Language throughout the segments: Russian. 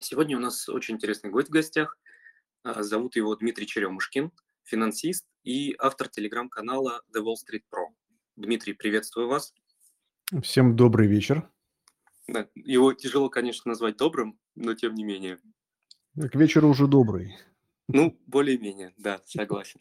Сегодня у нас очень интересный гость в гостях. А, Зовут его Дмитрий Черемушкин, финансист и автор телеграм-канала The Wall Street Pro. Дмитрий, приветствую вас. Всем добрый вечер. Да, его тяжело, конечно, назвать добрым, но тем не менее. К вечеру уже добрый. Ну, более-менее, да, согласен.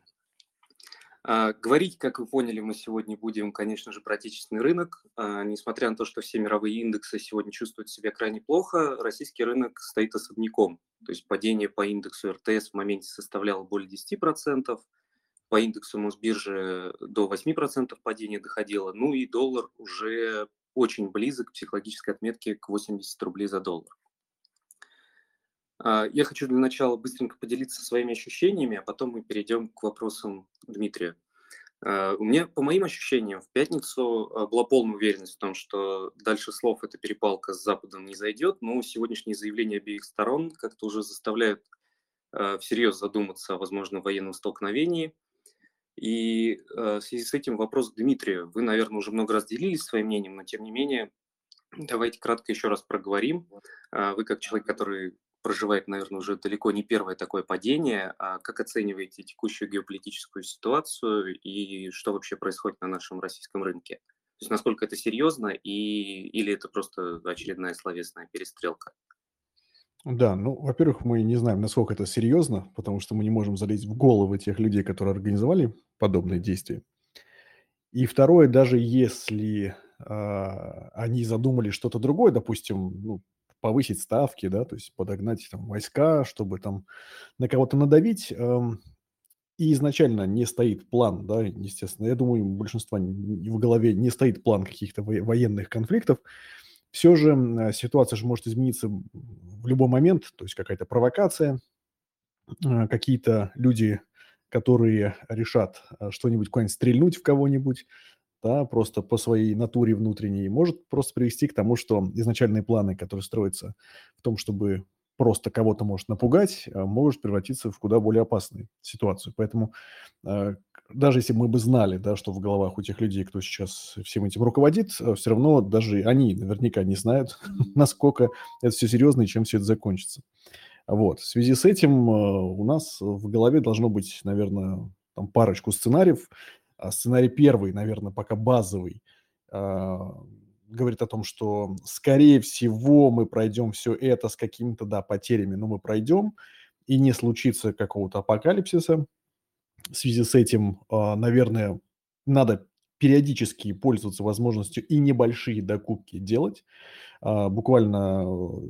А, говорить, как вы поняли, мы сегодня будем, конечно же, про отечественный рынок. А, несмотря на то, что все мировые индексы сегодня чувствуют себя крайне плохо, российский рынок стоит особняком. То есть падение по индексу РТС в моменте составляло более 10%, по индексу Мосбиржи до 8% падения доходило, ну и доллар уже очень близок к психологической отметке к 80 рублей за доллар. А, я хочу для начала быстренько поделиться своими ощущениями, а потом мы перейдем к вопросам Дмитрия. А, у меня, по моим ощущениям, в пятницу а, была полная уверенность в том, что дальше слов эта перепалка с Западом не зайдет, но сегодняшние заявления обеих сторон как-то уже заставляют всерьез задуматься о возможном военном столкновении. И в связи с этим вопрос к Дмитрию. Вы, наверное, уже много раз делились своим мнением, но тем не менее, давайте кратко еще раз проговорим. Вы, как человек, который проживает, наверное, уже далеко не первое такое падение. А как оцениваете текущую геополитическую ситуацию и что вообще происходит на нашем российском рынке? То есть насколько это серьезно и, или это просто очередная словесная перестрелка? Да, ну, во-первых, мы не знаем, насколько это серьезно, потому что мы не можем залезть в головы тех людей, которые организовали подобные действия. И второе, даже если э, они задумали что-то другое, допустим, ну, повысить ставки, да, то есть подогнать там войска, чтобы там на кого-то надавить. Эм, и изначально не стоит план, да, естественно. Я думаю, у большинства в голове не стоит план каких-то военных конфликтов. Все же э, ситуация же может измениться в любой момент, то есть какая-то провокация, э, какие-то люди, которые решат э, что-нибудь, куда-нибудь стрельнуть в кого-нибудь, да, просто по своей натуре внутренней, может просто привести к тому, что изначальные планы, которые строятся в том, чтобы просто кого-то может напугать, а, может превратиться в куда более опасную ситуацию. Поэтому э, даже если мы бы знали, да, что в головах у тех людей, кто сейчас всем этим руководит, э, все равно даже они наверняка не знают, насколько это все серьезно и чем все это закончится. Вот. В связи с этим у нас в голове должно быть, наверное, там парочку сценариев, а сценарий первый, наверное, пока базовый, а, говорит о том, что, скорее всего, мы пройдем все это с какими-то, да, потерями, но мы пройдем, и не случится какого-то апокалипсиса. В связи с этим, а, наверное, надо периодически пользоваться возможностью и небольшие докупки делать. А, буквально,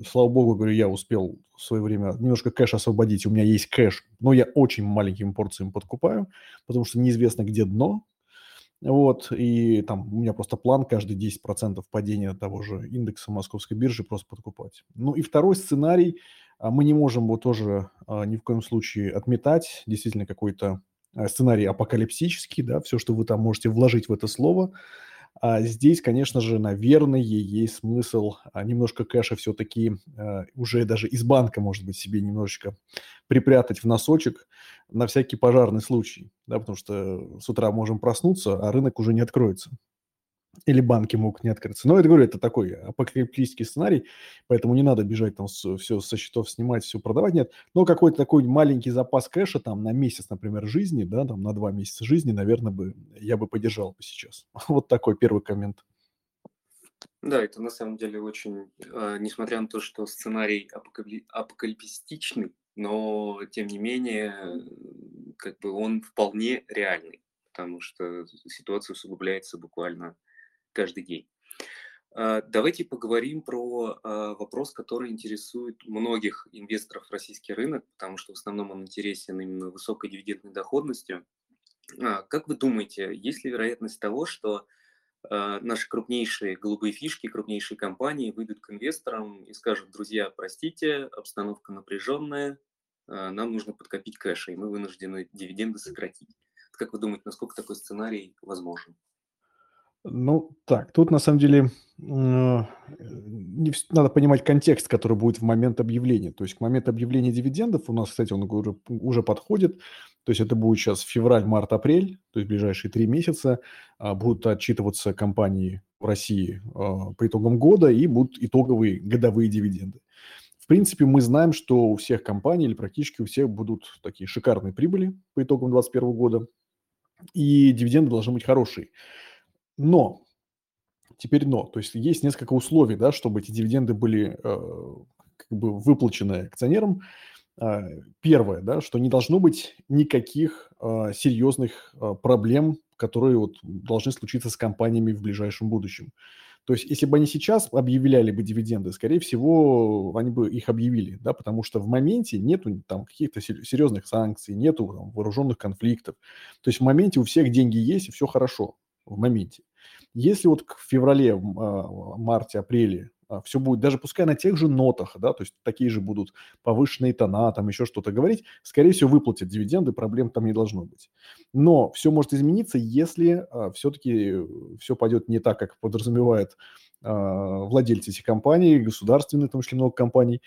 слава богу, говорю, я успел в свое время немножко кэш освободить. У меня есть кэш, но я очень маленькими порциями подкупаю, потому что неизвестно, где дно. Вот, и там у меня просто план каждый 10% падения того же индекса московской биржи просто подкупать. Ну и второй сценарий, а, мы не можем его тоже а, ни в коем случае отметать. Действительно, какой-то Э, сценарий апокалипсический, да, все, что вы там можете вложить в это слово. А здесь, конечно же, наверное, есть смысл а, немножко кэша все-таки а, уже даже из банка, может быть, себе немножечко припрятать в носочек на всякий пожарный случай, да, потому что с утра можем проснуться, а рынок уже не откроется или банки могут не открыться. Но это, говорю, это такой апокалиптический сценарий, поэтому не надо бежать там все со счетов снимать, все продавать, нет. Но какой-то такой маленький запас кэша там на месяц, например, жизни, да, там на два месяца жизни, наверное, бы я бы поддержал бы сейчас. Вот такой первый коммент. Да, это на самом деле очень, э, несмотря на то, что сценарий апокали- апокалипсистичный, но тем не менее, как бы он вполне реальный, потому что ситуация усугубляется буквально каждый день. А, давайте поговорим про а, вопрос, который интересует многих инвесторов в российский рынок, потому что в основном он интересен именно высокой дивидендной доходностью. А, как вы думаете, есть ли вероятность того, что наши крупнейшие голубые фишки, крупнейшие компании выйдут к инвесторам и скажут, друзья, простите, обстановка напряженная, нам нужно подкопить кэша, и мы вынуждены дивиденды сократить. Как вы думаете, насколько такой сценарий возможен? Ну, так, тут на самом деле э, надо понимать контекст, который будет в момент объявления. То есть к моменту объявления дивидендов у нас, кстати, он уже, уже подходит. То есть это будет сейчас февраль, март, апрель, то есть ближайшие три месяца а, будут отчитываться компании в России а, по итогам года и будут итоговые годовые дивиденды. В принципе, мы знаем, что у всех компаний или практически у всех будут такие шикарные прибыли по итогам 2021 года, и дивиденды должны быть хорошие. Но, теперь но, то есть есть несколько условий, да, чтобы эти дивиденды были э, как бы выплачены акционерам. Э, первое, да, что не должно быть никаких э, серьезных э, проблем, которые вот должны случиться с компаниями в ближайшем будущем. То есть, если бы они сейчас объявляли бы дивиденды, скорее всего, они бы их объявили, да, потому что в моменте нету там каких-то серьезных санкций, нету там, вооруженных конфликтов. То есть в моменте у всех деньги есть и все хорошо в моменте. Если вот к феврале, а, марте, апреле а, все будет, даже пускай на тех же нотах, да, то есть такие же будут повышенные тона, там еще что-то говорить, скорее всего, выплатят дивиденды, проблем там не должно быть. Но все может измениться, если а, все-таки все пойдет не так, как подразумевает владельцы этих компаний, государственные, в том числе много компаний,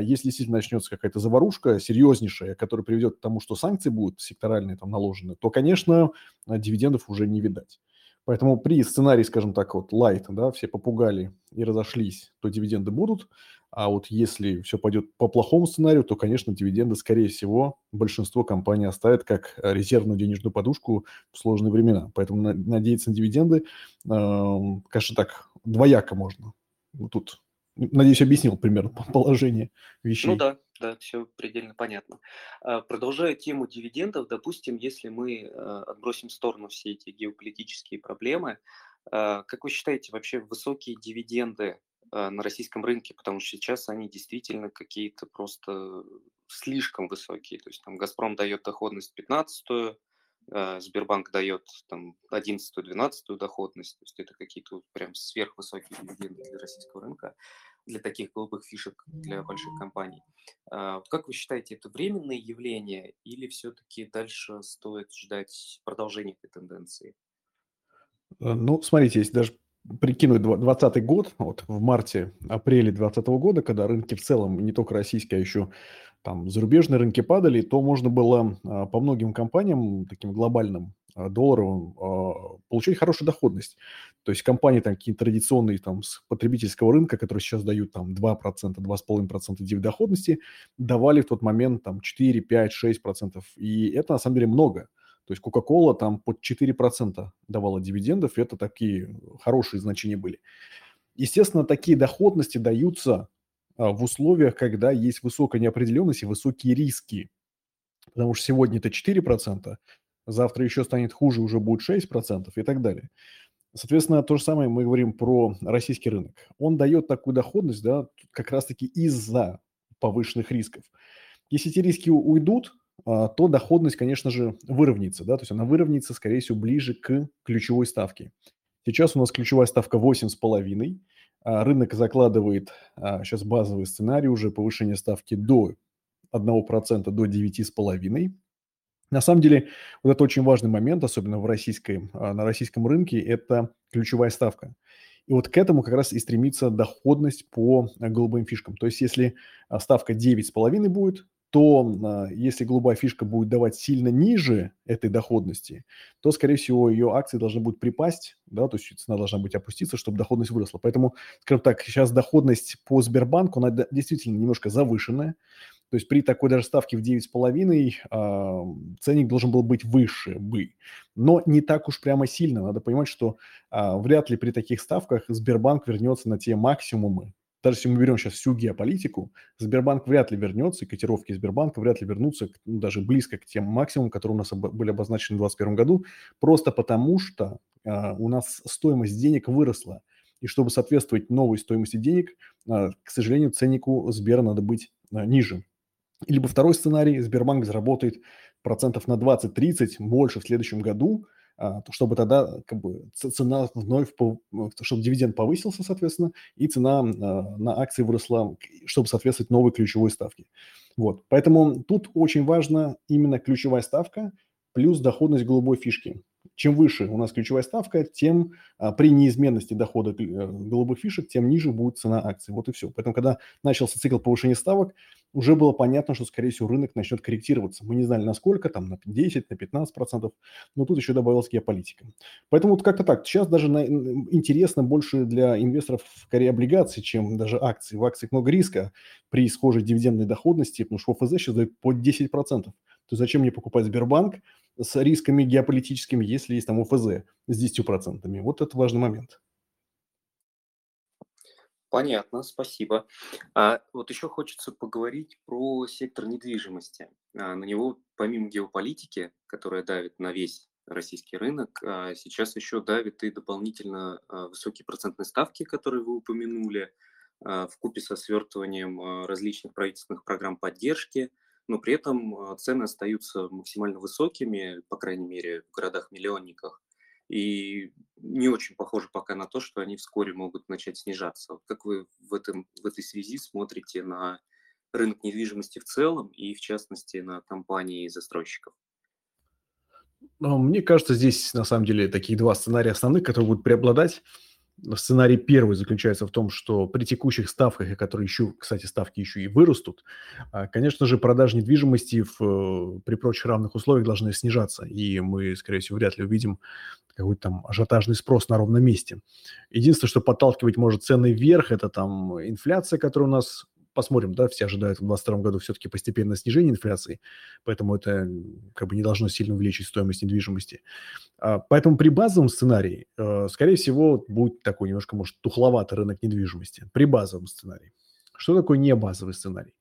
если действительно начнется какая-то заварушка серьезнейшая, которая приведет к тому, что санкции будут секторальные там наложены, то, конечно, дивидендов уже не видать. Поэтому при сценарии, скажем так, вот light, да, все попугали и разошлись, то дивиденды будут. А вот если все пойдет по плохому сценарию, то, конечно, дивиденды, скорее всего, большинство компаний оставят как резервную денежную подушку в сложные времена. Поэтому надеяться на дивиденды, э, конечно, так двояко можно. Тут, надеюсь, объяснил примерно положение вещей. Ну да, да, все предельно понятно. А, продолжая тему дивидендов, допустим, если мы а, отбросим в сторону все эти геополитические проблемы, а, как вы считаете, вообще высокие дивиденды на российском рынке, потому что сейчас они действительно какие-то просто слишком высокие. То есть там «Газпром» дает доходность 15 Сбербанк дает там 11-12 доходность, то есть это какие-то прям сверхвысокие дивиденды для российского рынка для таких голубых фишек для больших компаний. А, как вы считаете, это временное явление или все-таки дальше стоит ждать продолжения этой тенденции? Э, ну, смотрите, если даже прикинуть 2020 год, вот в марте-апреле 2020 года, когда рынки в целом, не только российские, а еще там зарубежные рынки падали, то можно было а, по многим компаниям, таким глобальным, а, долларовым, а, получать хорошую доходность. То есть компании там какие-то традиционные там с потребительского рынка, которые сейчас дают там 2%, 2,5% доходности, давали в тот момент там 4, 5, 6%. И это на самом деле много. То есть Coca-Cola там под 4% давала дивидендов, это такие хорошие значения были. Естественно, такие доходности даются а, в условиях, когда есть высокая неопределенность и высокие риски. Потому что сегодня это 4%, завтра еще станет хуже, уже будет 6% и так далее. Соответственно, то же самое мы говорим про российский рынок. Он дает такую доходность, да, как раз-таки из-за повышенных рисков. Если эти риски уйдут, то доходность, конечно же, выровняется, да, то есть она выровняется, скорее всего, ближе к ключевой ставке. Сейчас у нас ключевая ставка 8,5, а рынок закладывает сейчас а, базовый сценарий уже повышение ставки до 1% до 9,5%. На самом деле, вот это очень важный момент, особенно в российской, на российском рынке, это ключевая ставка. И вот к этому как раз и стремится доходность по голубым фишкам. То есть если ставка 9,5 будет, то а, если голубая фишка будет давать сильно ниже этой доходности, то, скорее всего, ее акции должны будут припасть, да, то есть цена должна быть опуститься, чтобы доходность выросла. Поэтому, скажем так, сейчас доходность по Сбербанку, она действительно немножко завышенная. То есть при такой даже ставке в 9,5 э, ценник должен был быть выше бы. Но не так уж прямо сильно. Надо понимать, что э, вряд ли при таких ставках Сбербанк вернется на те максимумы, даже если мы берем сейчас всю геополитику, Сбербанк вряд ли вернется, и котировки Сбербанка вряд ли вернутся ну, даже близко к тем максимумам, которые у нас были обозначены в 2021 году, просто потому что а, у нас стоимость денег выросла. И чтобы соответствовать новой стоимости денег, а, к сожалению, ценнику Сбера надо быть а, ниже. Либо второй сценарий, Сбербанк заработает процентов на 20-30 больше в следующем году – чтобы тогда как бы цена вновь, чтобы дивиденд повысился, соответственно, и цена а, на акции выросла, чтобы соответствовать новой ключевой ставке. Вот. Поэтому тут очень важна именно ключевая ставка плюс доходность голубой фишки. Чем выше у нас ключевая ставка, тем а, при неизменности дохода э, голубых фишек, тем ниже будет цена акций. Вот и все. Поэтому, когда начался цикл повышения ставок, уже было понятно, что, скорее всего, рынок начнет корректироваться. Мы не знали, насколько, там, на 10, на 15 процентов, но тут еще добавилась геополитика. Поэтому вот как-то так. Сейчас даже на, интересно больше для инвесторов скорее облигации, чем даже акции. В акциях много риска при схожей дивидендной доходности, потому что ОФЗ сейчас дает под 10 процентов. То зачем мне покупать Сбербанк с рисками геополитическими, если есть там ОФЗ с 10 процентами? Вот это важный момент. Понятно, спасибо. А вот еще хочется поговорить про сектор недвижимости. А, на него, помимо геополитики, которая давит на весь российский рынок, а, сейчас еще давит и дополнительно а, высокие процентные ставки, которые вы упомянули, в купе со свертыванием различных правительственных программ поддержки, но при этом цены остаются максимально высокими, по крайней мере, в городах-миллионниках. И не очень похоже пока на то, что они вскоре могут начать снижаться. Как вы в, этом, в этой связи смотрите на рынок недвижимости в целом и, в частности, на компании застройщиков? Ну, мне кажется, здесь на самом деле такие два сценария основных, которые будут преобладать. Сценарий первый заключается в том, что при текущих ставках, которые еще, кстати, ставки еще и вырастут, а, конечно же, продажи недвижимости в, э, при прочих равных условиях должны снижаться, и мы, скорее всего, вряд ли увидим какой-то там ажиотажный спрос на ровном месте. Единственное, что подталкивать может цены вверх, это там инфляция, которая у нас посмотрим, да, все ожидают в 2022 году все-таки постепенное снижение инфляции, поэтому это как бы не должно сильно увеличить стоимость недвижимости. А, поэтому при базовом сценарии, э, скорее всего, будет такой немножко, может, тухловатый рынок недвижимости. При базовом сценарии. Что такое не базовый сценарий?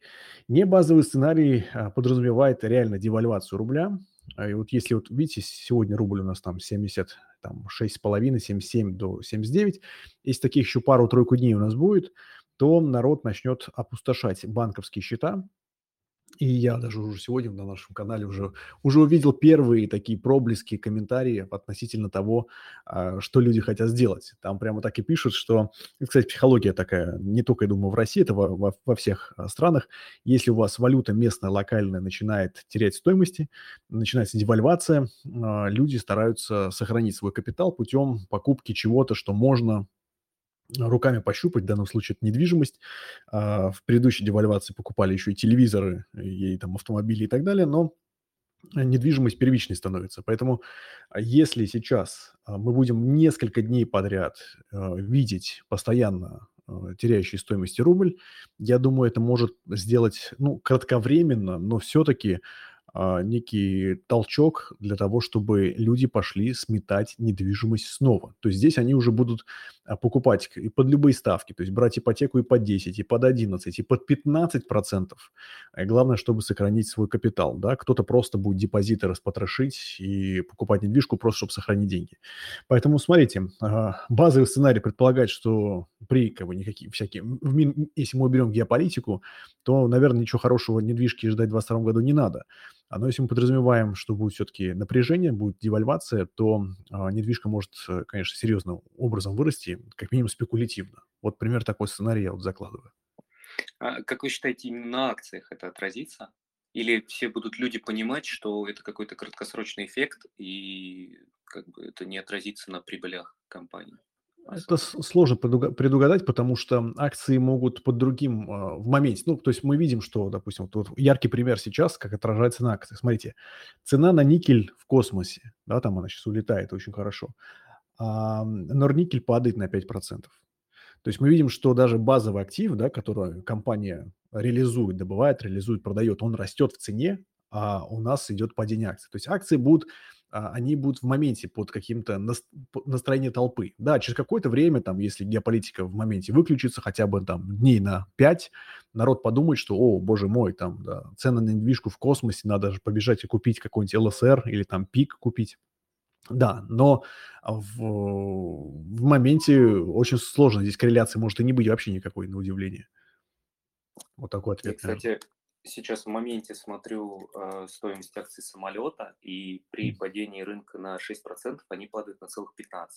Не базовый сценарий а, подразумевает реально девальвацию рубля. А, и вот если вот видите, сегодня рубль у нас там 70, там 6,5, 77 до 79. Если таких еще пару-тройку дней у нас будет, то народ начнет опустошать банковские счета, и я даже уже сегодня на нашем канале уже, уже увидел первые такие проблески, комментарии относительно того, а, что люди хотят сделать. Там прямо так и пишут, что, кстати, психология такая, не только, я думаю, в России, это во, во, во всех а, странах. Если у вас валюта местная, локальная начинает терять стоимости, начинается девальвация, а, люди стараются сохранить свой капитал путем покупки чего-то, что можно руками пощупать, в данном случае это недвижимость. А, в предыдущей девальвации покупали еще и телевизоры, и там автомобили и так далее, но недвижимость первичной становится. Поэтому а, если сейчас а, мы будем несколько дней подряд видеть постоянно теряющий стоимости рубль, я думаю, это может сделать, ну, кратковременно, но все-таки некий толчок для того, чтобы люди пошли сметать недвижимость снова. То есть здесь они уже будут а, покупать и под любые ставки, то есть брать ипотеку и под 10, и под 11, и под 15 процентов. И главное, чтобы сохранить свой капитал. Да? Кто-то просто будет депозиты распотрошить и покупать недвижку просто, чтобы сохранить деньги. Поэтому смотрите, а, базовый сценарий предполагает, что при как бы, никакие всякие, если мы уберем геополитику, то, наверное, ничего хорошего недвижки ждать в 2022 году не надо. А, но если мы подразумеваем, что будет все-таки напряжение, будет девальвация, то а, недвижка может, э, конечно, серьезным образом вырасти, как минимум спекулятивно. Вот пример такой сценарий я вот закладываю. А как вы считаете, именно на акциях это отразится? Или все будут люди понимать, что это какой-то краткосрочный эффект, и как бы это не отразится на прибылях компании? Это сложно предугадать, потому что акции могут под другим а, в моменте. Ну, то есть мы видим, что, допустим, вот, яркий пример сейчас, как отражается на акциях. Смотрите, цена на никель в космосе, да, там она сейчас улетает очень хорошо, а Норникель падает на 5%. То есть мы видим, что даже базовый актив, да, который компания реализует, добывает, реализует, продает, он растет в цене, а у нас идет падение акций. То есть акции будут они будут в моменте под каким-то настроением толпы. Да, через какое-то время, там, если геополитика в моменте выключится, хотя бы там дней на 5, народ подумает, что, о, боже мой, там, да, цены на недвижку в космосе, надо же побежать и купить какой-нибудь ЛСР или там ПИК купить. Да, но в, в моменте очень сложно. Здесь корреляции может и не быть вообще никакой, на удивление. Вот такой ответ. И, кстати, сейчас в моменте смотрю э, стоимость акций самолета, и при падении рынка на 6% они падают на целых 15%.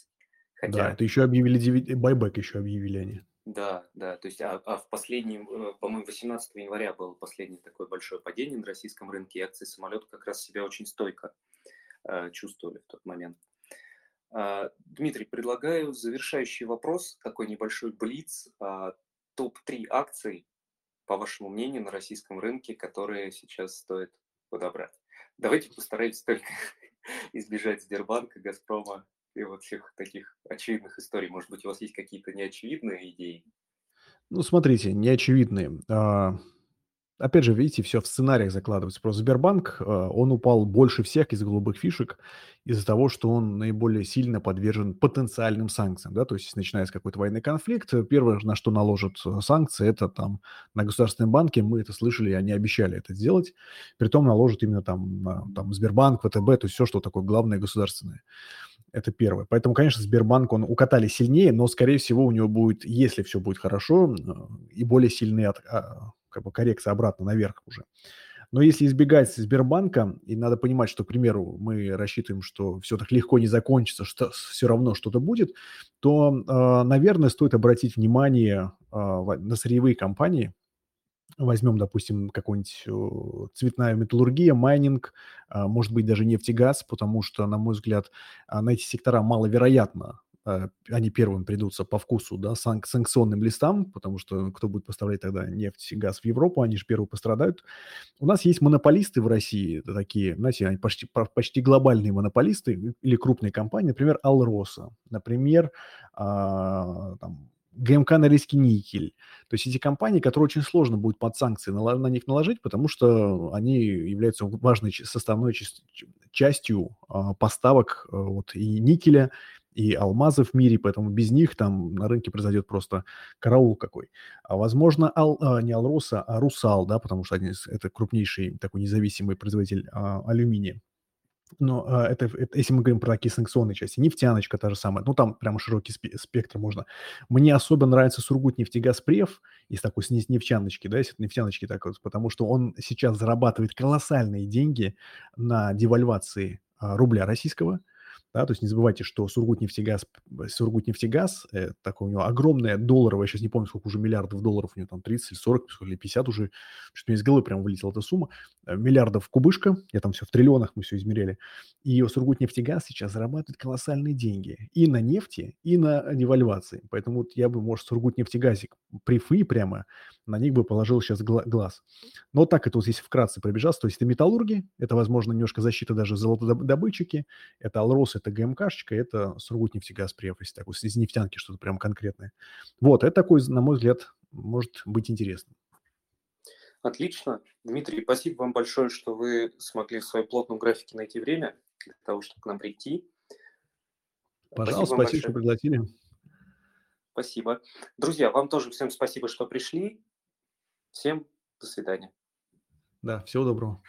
Хотя... Да, это еще объявили, дивид... байбек еще объявили они. Да, да, то есть, а, а в последнем, э, по-моему, 18 января было последнее такое большое падение на российском рынке, и акции самолета как раз себя очень стойко э, чувствовали в тот момент. Э, Дмитрий, предлагаю завершающий вопрос, такой небольшой блиц, э, топ-3 акций, по вашему мнению, на российском рынке, которые сейчас стоит подобрать? Давайте постараемся только избежать Сбербанка, Газпрома и вот всех таких очевидных историй. Может быть, у вас есть какие-то неочевидные идеи? Ну, смотрите, неочевидные. А, Опять же, видите, все в сценариях закладывается. Просто Сбербанк, э, он упал больше всех из голубых фишек из-за того, что он наиболее сильно подвержен потенциальным санкциям, да, то есть начиная с какой-то военный конфликт, первое, на что наложат э, санкции, это там на государственные банки, мы это слышали, они обещали это сделать, притом наложат именно там, на, там Сбербанк, ВТБ, то есть все, что такое главное государственное. Это первое. Поэтому, конечно, Сбербанк, он укатали сильнее, но, скорее всего, у него будет, если все будет хорошо, э, и более сильные от, а, как бы коррекция обратно наверх уже. Но если избегать Сбербанка, и надо понимать, что, к примеру, мы рассчитываем, что все так легко не закончится, что все равно что-то будет, то, э, наверное, стоит обратить внимание э, на сырьевые компании. Возьмем, допустим, какую-нибудь цветная металлургия, майнинг, может быть, даже нефтегаз, потому что, на мой взгляд, на эти сектора маловероятно они первым придутся по вкусу, да, санк санкционным листам, потому что кто будет поставлять тогда нефть, газ в Европу, они же первые пострадают. У нас есть монополисты в России, такие, знаете, они почти, почти глобальные монополисты или крупные компании, например, Алроса, например, а, там, ГМК Норильский никель. То есть эти компании, которые очень сложно будет под санкции на, на них наложить, потому что они являются важной составной частью а, поставок а, вот, и никеля, и алмазы в мире, поэтому без них там на рынке произойдет просто караул какой. А возможно, ал, а, не Алроса, а Русал, да, потому что они, это крупнейший такой независимый производитель а, алюминия. Но а, это, это, если мы говорим про такие санкционные части, нефтяночка та же самая, ну там прямо широкий спектр можно. Мне особо нравится Сургут нефтегазпрев из такой с нефтяночки, да, если нефтяночки так вот, потому что он сейчас зарабатывает колоссальные деньги на девальвации а, рубля российского – да, то есть не забывайте, что Сургутнефтегаз, Сургутнефтегаз, э, такое у него огромное долларовое, сейчас не помню, сколько уже миллиардов долларов у него, там 30 или 40 или 50 уже, что-то мне из головы прям вылетела эта сумма, э, миллиардов кубышка, я там все в триллионах мы все измеряли, и Сургутнефтегаз сейчас зарабатывает колоссальные деньги и на нефти, и на девальвации, поэтому вот я бы, может, Сургутнефтегазик при ФИ прямо на них бы положил сейчас глаз. Но так это вот здесь вкратце пробежался. То есть это металлурги, это, возможно, немножко защита даже золотодобытчики, это Алрос, ГМКшечка, это Сургутнефтегазпрев, если так из нефтянки что-то прям конкретное. Вот, это такой, на мой взгляд, может быть интересным. Отлично. Дмитрий, спасибо вам большое, что вы смогли в своем плотном графике найти время для того, чтобы к нам прийти. Пожалуйста, спасибо, спасибо что пригласили. Спасибо. Друзья, вам тоже всем спасибо, что пришли. Всем до свидания. Да, всего доброго.